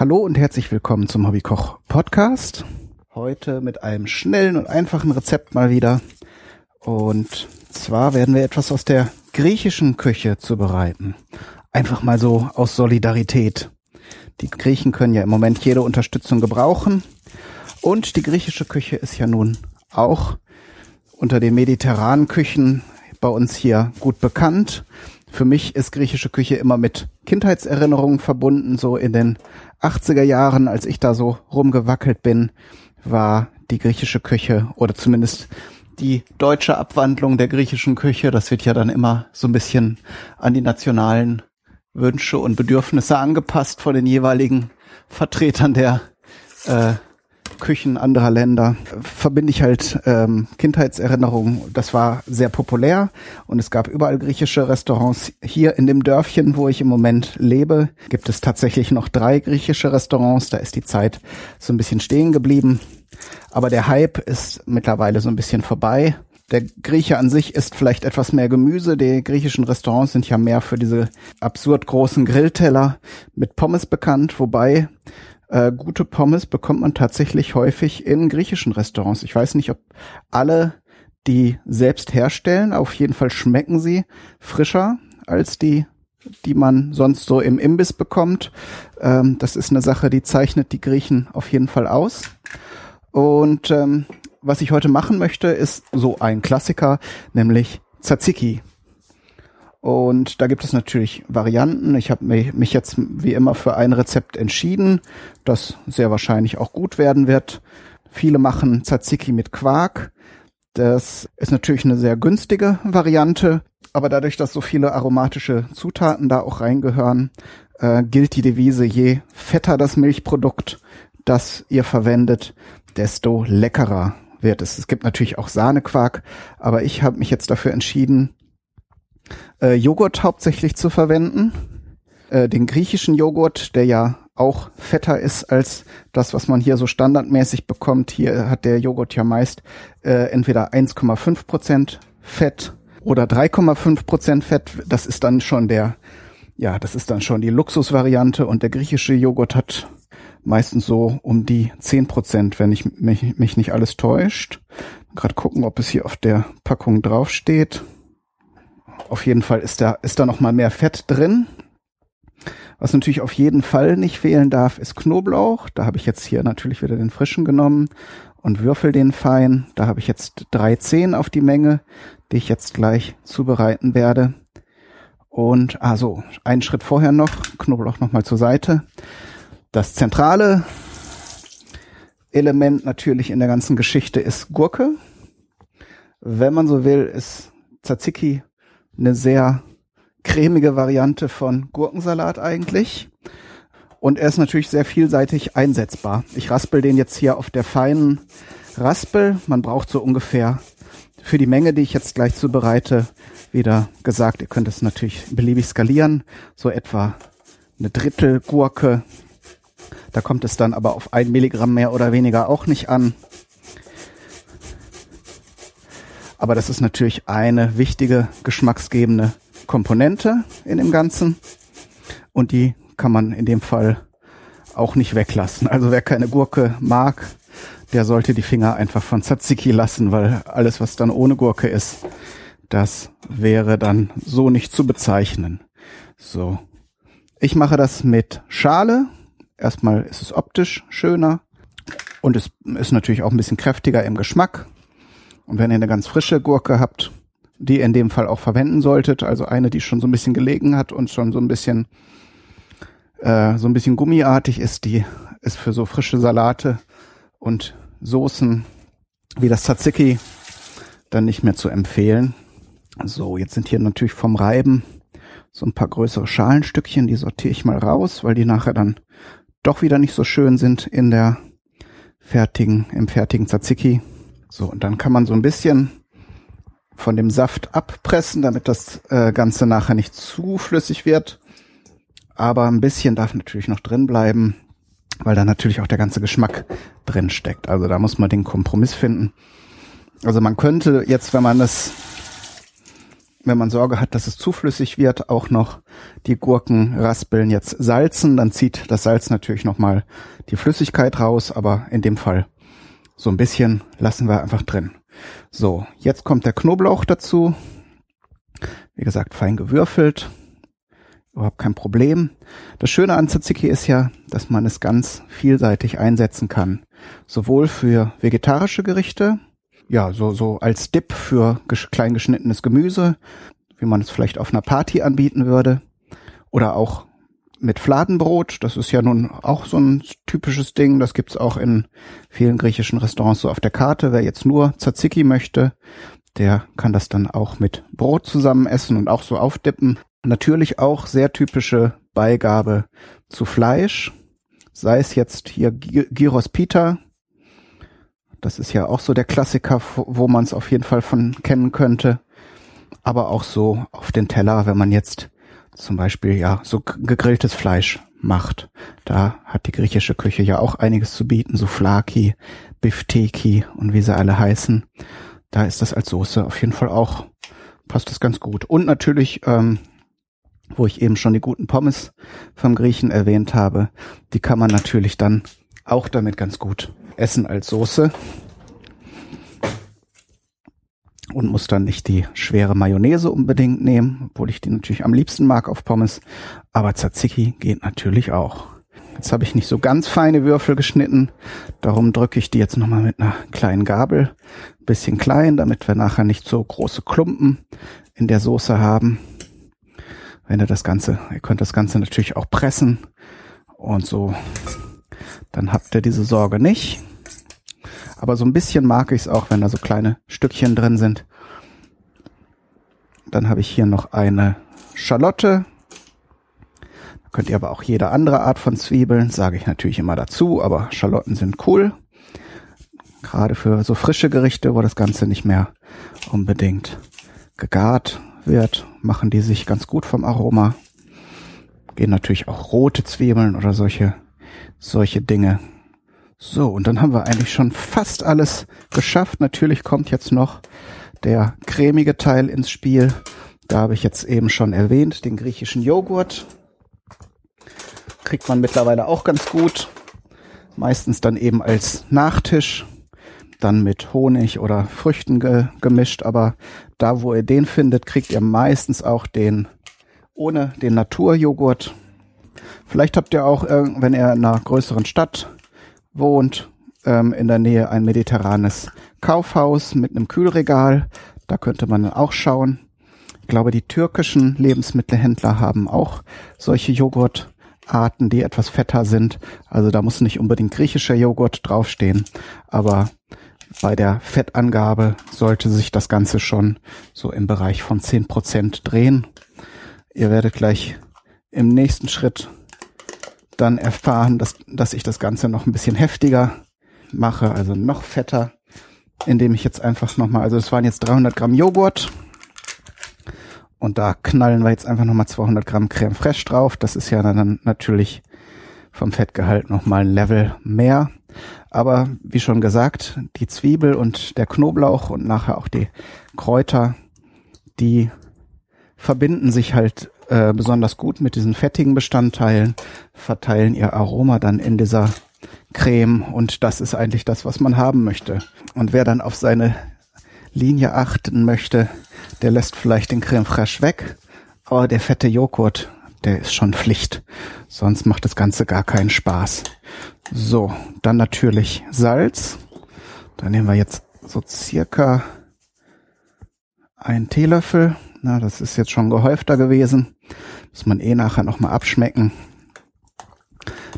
Hallo und herzlich willkommen zum Hobbykoch Podcast. Heute mit einem schnellen und einfachen Rezept mal wieder. Und zwar werden wir etwas aus der griechischen Küche zubereiten. Einfach mal so aus Solidarität. Die Griechen können ja im Moment jede Unterstützung gebrauchen. Und die griechische Küche ist ja nun auch unter den mediterranen Küchen bei uns hier gut bekannt. Für mich ist griechische Küche immer mit Kindheitserinnerungen verbunden. So in den 80er Jahren, als ich da so rumgewackelt bin, war die griechische Küche oder zumindest die deutsche Abwandlung der griechischen Küche, das wird ja dann immer so ein bisschen an die nationalen Wünsche und Bedürfnisse angepasst von den jeweiligen Vertretern der äh, Küchen anderer Länder verbinde ich halt ähm, Kindheitserinnerungen. Das war sehr populär und es gab überall griechische Restaurants. Hier in dem Dörfchen, wo ich im Moment lebe, gibt es tatsächlich noch drei griechische Restaurants. Da ist die Zeit so ein bisschen stehen geblieben. Aber der Hype ist mittlerweile so ein bisschen vorbei. Der Grieche an sich isst vielleicht etwas mehr Gemüse. Die griechischen Restaurants sind ja mehr für diese absurd großen Grillteller mit Pommes bekannt, wobei äh, gute Pommes bekommt man tatsächlich häufig in griechischen Restaurants. Ich weiß nicht, ob alle die selbst herstellen. Auf jeden Fall schmecken sie frischer als die, die man sonst so im Imbiss bekommt. Ähm, das ist eine Sache, die zeichnet die Griechen auf jeden Fall aus. Und ähm, was ich heute machen möchte, ist so ein Klassiker, nämlich Tzatziki. Und da gibt es natürlich Varianten. Ich habe mich jetzt wie immer für ein Rezept entschieden, das sehr wahrscheinlich auch gut werden wird. Viele machen Tzatziki mit Quark. Das ist natürlich eine sehr günstige Variante, aber dadurch, dass so viele aromatische Zutaten da auch reingehören, äh, gilt die Devise, je fetter das Milchprodukt, das ihr verwendet, desto leckerer wird es. Es gibt natürlich auch Sahnequark, aber ich habe mich jetzt dafür entschieden, äh, Joghurt hauptsächlich zu verwenden. Äh, den griechischen Joghurt, der ja auch fetter ist als das, was man hier so standardmäßig bekommt. Hier hat der Joghurt ja meist äh, entweder 1,5 Prozent Fett oder 3,5 Prozent Fett. Das ist dann schon der, ja, das ist dann schon die Luxusvariante und der griechische Joghurt hat meistens so um die 10 Prozent, wenn ich mich, mich nicht alles täuscht. Gerade gucken, ob es hier auf der Packung draufsteht. Auf jeden Fall ist da, ist da noch mal mehr Fett drin. Was natürlich auf jeden Fall nicht fehlen darf, ist Knoblauch. Da habe ich jetzt hier natürlich wieder den frischen genommen und würfel den fein. Da habe ich jetzt drei Zehen auf die Menge, die ich jetzt gleich zubereiten werde. Und also einen Schritt vorher noch, Knoblauch nochmal zur Seite. Das zentrale Element natürlich in der ganzen Geschichte ist Gurke. Wenn man so will, ist Tzatziki eine sehr cremige Variante von Gurkensalat eigentlich. Und er ist natürlich sehr vielseitig einsetzbar. Ich raspel den jetzt hier auf der feinen Raspel. Man braucht so ungefähr für die Menge, die ich jetzt gleich zubereite, wieder gesagt, ihr könnt es natürlich beliebig skalieren. So etwa eine Drittel Gurke. Da kommt es dann aber auf ein Milligramm mehr oder weniger auch nicht an. Aber das ist natürlich eine wichtige geschmacksgebende Komponente in dem Ganzen. Und die kann man in dem Fall auch nicht weglassen. Also wer keine Gurke mag, der sollte die Finger einfach von Tzatziki lassen, weil alles, was dann ohne Gurke ist, das wäre dann so nicht zu bezeichnen. So. Ich mache das mit Schale. Erstmal ist es optisch schöner und es ist natürlich auch ein bisschen kräftiger im Geschmack. Und wenn ihr eine ganz frische Gurke habt, die ihr in dem Fall auch verwenden solltet, also eine, die schon so ein bisschen gelegen hat und schon so ein bisschen äh, so ein bisschen gummiartig ist, die ist für so frische Salate und Soßen wie das Tzatziki dann nicht mehr zu empfehlen. So, jetzt sind hier natürlich vom Reiben so ein paar größere Schalenstückchen, die sortiere ich mal raus, weil die nachher dann doch wieder nicht so schön sind in der fertigen, im fertigen Tzatziki. So, und dann kann man so ein bisschen von dem Saft abpressen, damit das äh, Ganze nachher nicht zu flüssig wird. Aber ein bisschen darf natürlich noch drin bleiben, weil da natürlich auch der ganze Geschmack drin steckt. Also da muss man den Kompromiss finden. Also man könnte jetzt, wenn man das wenn man Sorge hat, dass es zu flüssig wird, auch noch die Gurkenraspeln jetzt salzen. Dann zieht das Salz natürlich nochmal die Flüssigkeit raus, aber in dem Fall so ein bisschen lassen wir einfach drin. So, jetzt kommt der Knoblauch dazu. Wie gesagt, fein gewürfelt. Überhaupt kein Problem. Das Schöne an Tzatziki ist ja, dass man es ganz vielseitig einsetzen kann. Sowohl für vegetarische Gerichte, ja, so, so als Dip für klein geschnittenes Gemüse, wie man es vielleicht auf einer Party anbieten würde. Oder auch mit Fladenbrot. Das ist ja nun auch so ein typisches Ding. Das gibt's auch in vielen griechischen Restaurants so auf der Karte. Wer jetzt nur Tzatziki möchte, der kann das dann auch mit Brot zusammen essen und auch so aufdippen. Natürlich auch sehr typische Beigabe zu Fleisch. Sei es jetzt hier Gyros Pita. Das ist ja auch so der Klassiker, wo man es auf jeden Fall von kennen könnte. Aber auch so auf den Teller, wenn man jetzt zum Beispiel ja so gegrilltes Fleisch macht. Da hat die griechische Küche ja auch einiges zu bieten, so Flaki, Bifteki und wie sie alle heißen. Da ist das als Soße auf jeden Fall auch, passt das ganz gut. Und natürlich, ähm, wo ich eben schon die guten Pommes vom Griechen erwähnt habe, die kann man natürlich dann auch damit ganz gut essen als Soße und muss dann nicht die schwere Mayonnaise unbedingt nehmen, obwohl ich die natürlich am liebsten mag auf Pommes. Aber Tzatziki geht natürlich auch. Jetzt habe ich nicht so ganz feine Würfel geschnitten, darum drücke ich die jetzt nochmal mit einer kleinen Gabel, bisschen klein, damit wir nachher nicht so große Klumpen in der Soße haben. Wenn ihr das Ganze, ihr könnt das Ganze natürlich auch pressen und so, dann habt ihr diese Sorge nicht. Aber so ein bisschen mag ich es auch, wenn da so kleine Stückchen drin sind. Dann habe ich hier noch eine Schalotte. Da könnt ihr aber auch jede andere Art von Zwiebeln, sage ich natürlich immer dazu, aber Schalotten sind cool. Gerade für so frische Gerichte, wo das Ganze nicht mehr unbedingt gegart wird, machen die sich ganz gut vom Aroma. Gehen natürlich auch rote Zwiebeln oder solche, solche Dinge so, und dann haben wir eigentlich schon fast alles geschafft. Natürlich kommt jetzt noch der cremige Teil ins Spiel. Da habe ich jetzt eben schon erwähnt, den griechischen Joghurt. Kriegt man mittlerweile auch ganz gut. Meistens dann eben als Nachtisch. Dann mit Honig oder Früchten ge gemischt. Aber da, wo ihr den findet, kriegt ihr meistens auch den ohne den Naturjoghurt. Vielleicht habt ihr auch, wenn ihr in einer größeren Stadt wohnt ähm, in der Nähe ein mediterranes Kaufhaus mit einem Kühlregal. Da könnte man auch schauen. Ich glaube, die türkischen Lebensmittelhändler haben auch solche Joghurtarten, die etwas fetter sind. Also da muss nicht unbedingt griechischer Joghurt draufstehen, aber bei der Fettangabe sollte sich das Ganze schon so im Bereich von zehn Prozent drehen. Ihr werdet gleich im nächsten Schritt dann erfahren, dass, dass ich das Ganze noch ein bisschen heftiger mache, also noch fetter, indem ich jetzt einfach nochmal, also es waren jetzt 300 Gramm Joghurt und da knallen wir jetzt einfach nochmal 200 Gramm Creme Fraiche drauf. Das ist ja dann natürlich vom Fettgehalt nochmal ein Level mehr. Aber wie schon gesagt, die Zwiebel und der Knoblauch und nachher auch die Kräuter, die verbinden sich halt äh, besonders gut mit diesen fettigen Bestandteilen, verteilen ihr Aroma dann in dieser Creme und das ist eigentlich das, was man haben möchte. Und wer dann auf seine Linie achten möchte, der lässt vielleicht den Creme fraiche weg, aber der fette Joghurt, der ist schon Pflicht. Sonst macht das Ganze gar keinen Spaß. So, dann natürlich Salz. Da nehmen wir jetzt so circa einen Teelöffel. Na, das ist jetzt schon gehäufter gewesen. Muss man eh nachher nochmal abschmecken.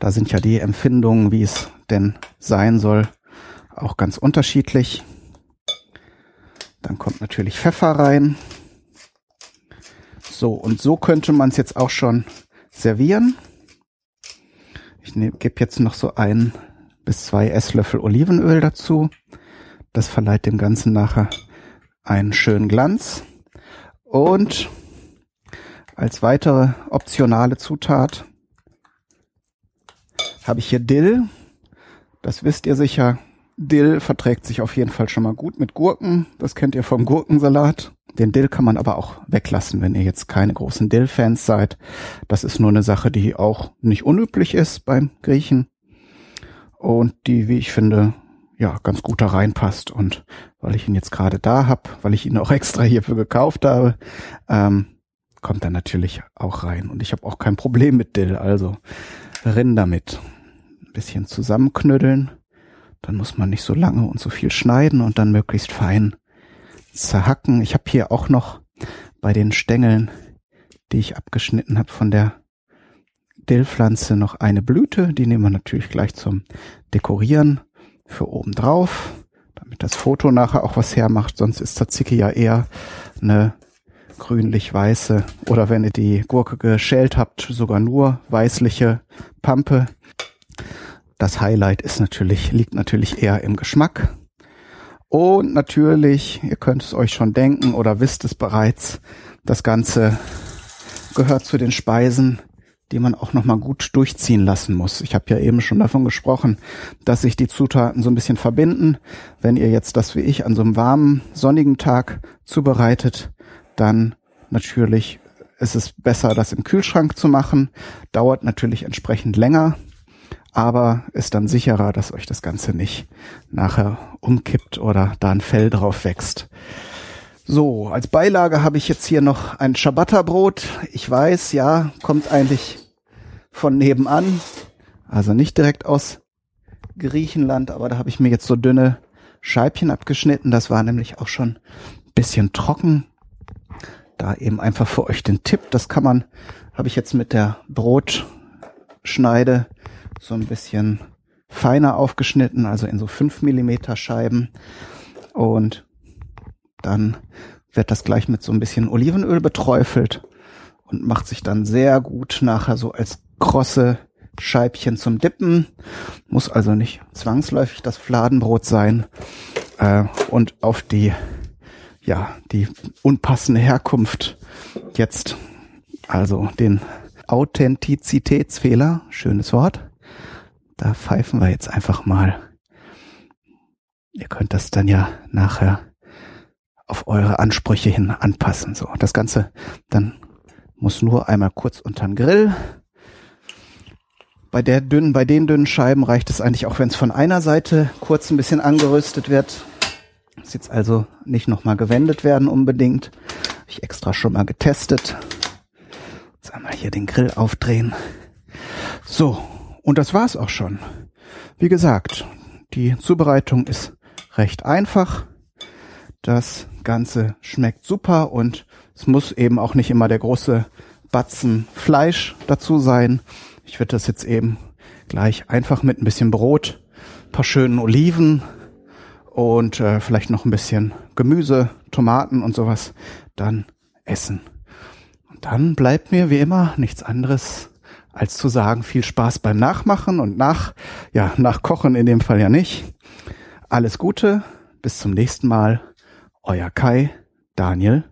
Da sind ja die Empfindungen, wie es denn sein soll, auch ganz unterschiedlich. Dann kommt natürlich Pfeffer rein. So, und so könnte man es jetzt auch schon servieren. Ich gebe jetzt noch so ein bis zwei Esslöffel Olivenöl dazu. Das verleiht dem Ganzen nachher einen schönen Glanz. Und als weitere optionale Zutat habe ich hier Dill. Das wisst ihr sicher. Dill verträgt sich auf jeden Fall schon mal gut mit Gurken. Das kennt ihr vom Gurkensalat. Den Dill kann man aber auch weglassen, wenn ihr jetzt keine großen Dill-Fans seid. Das ist nur eine Sache, die auch nicht unüblich ist beim Griechen und die, wie ich finde, ja, ganz gut da reinpasst. Und weil ich ihn jetzt gerade da hab, weil ich ihn auch extra hierfür gekauft habe, ähm, kommt er natürlich auch rein. Und ich habe auch kein Problem mit Dill, also rinn damit. Ein bisschen zusammenknüddeln, dann muss man nicht so lange und so viel schneiden und dann möglichst fein zerhacken. Ich habe hier auch noch bei den Stängeln, die ich abgeschnitten habe von der Dillpflanze noch eine Blüte. Die nehmen wir natürlich gleich zum Dekorieren für oben drauf, damit das Foto nachher auch was hermacht. Sonst ist Tzatziki ja eher eine grünlich-weiße oder wenn ihr die Gurke geschält habt, sogar nur weißliche Pampe. Das Highlight ist natürlich, liegt natürlich eher im Geschmack. Und natürlich, ihr könnt es euch schon denken oder wisst es bereits, das Ganze gehört zu den Speisen, die man auch nochmal gut durchziehen lassen muss. Ich habe ja eben schon davon gesprochen, dass sich die Zutaten so ein bisschen verbinden. Wenn ihr jetzt das wie ich an so einem warmen, sonnigen Tag zubereitet, dann natürlich ist es besser, das im Kühlschrank zu machen. Dauert natürlich entsprechend länger, aber ist dann sicherer, dass euch das Ganze nicht nachher umkippt oder da ein Fell drauf wächst. So, als Beilage habe ich jetzt hier noch ein Ciabatta-Brot. Ich weiß, ja, kommt eigentlich von nebenan. Also nicht direkt aus Griechenland, aber da habe ich mir jetzt so dünne Scheibchen abgeschnitten. Das war nämlich auch schon ein bisschen trocken. Da eben einfach für euch den Tipp. Das kann man, habe ich jetzt mit der Brotschneide so ein bisschen feiner aufgeschnitten, also in so fünf Millimeter Scheiben. Und dann wird das gleich mit so ein bisschen Olivenöl beträufelt und macht sich dann sehr gut nachher so als krosse Scheibchen zum Dippen. Muss also nicht zwangsläufig das Fladenbrot sein. Äh, und auf die, ja, die unpassende Herkunft jetzt, also den Authentizitätsfehler, schönes Wort, da pfeifen wir jetzt einfach mal. Ihr könnt das dann ja nachher auf eure Ansprüche hin anpassen. So, das Ganze dann muss nur einmal kurz unter den Grill. Bei der dünnen, bei den dünnen Scheiben reicht es eigentlich auch, wenn es von einer Seite kurz ein bisschen angeröstet wird. Muss jetzt also nicht nochmal gewendet werden unbedingt. Hab ich extra schon mal getestet. Jetzt einmal hier den Grill aufdrehen. So, und das war's auch schon. Wie gesagt, die Zubereitung ist recht einfach. Das Ganze schmeckt super und es muss eben auch nicht immer der große Batzen Fleisch dazu sein. Ich würde das jetzt eben gleich einfach mit ein bisschen Brot, paar schönen Oliven und äh, vielleicht noch ein bisschen Gemüse, Tomaten und sowas dann essen. Und dann bleibt mir wie immer nichts anderes als zu sagen, viel Spaß beim Nachmachen und nach, ja, nach Kochen in dem Fall ja nicht. Alles Gute, bis zum nächsten Mal. Euer Kai, Daniel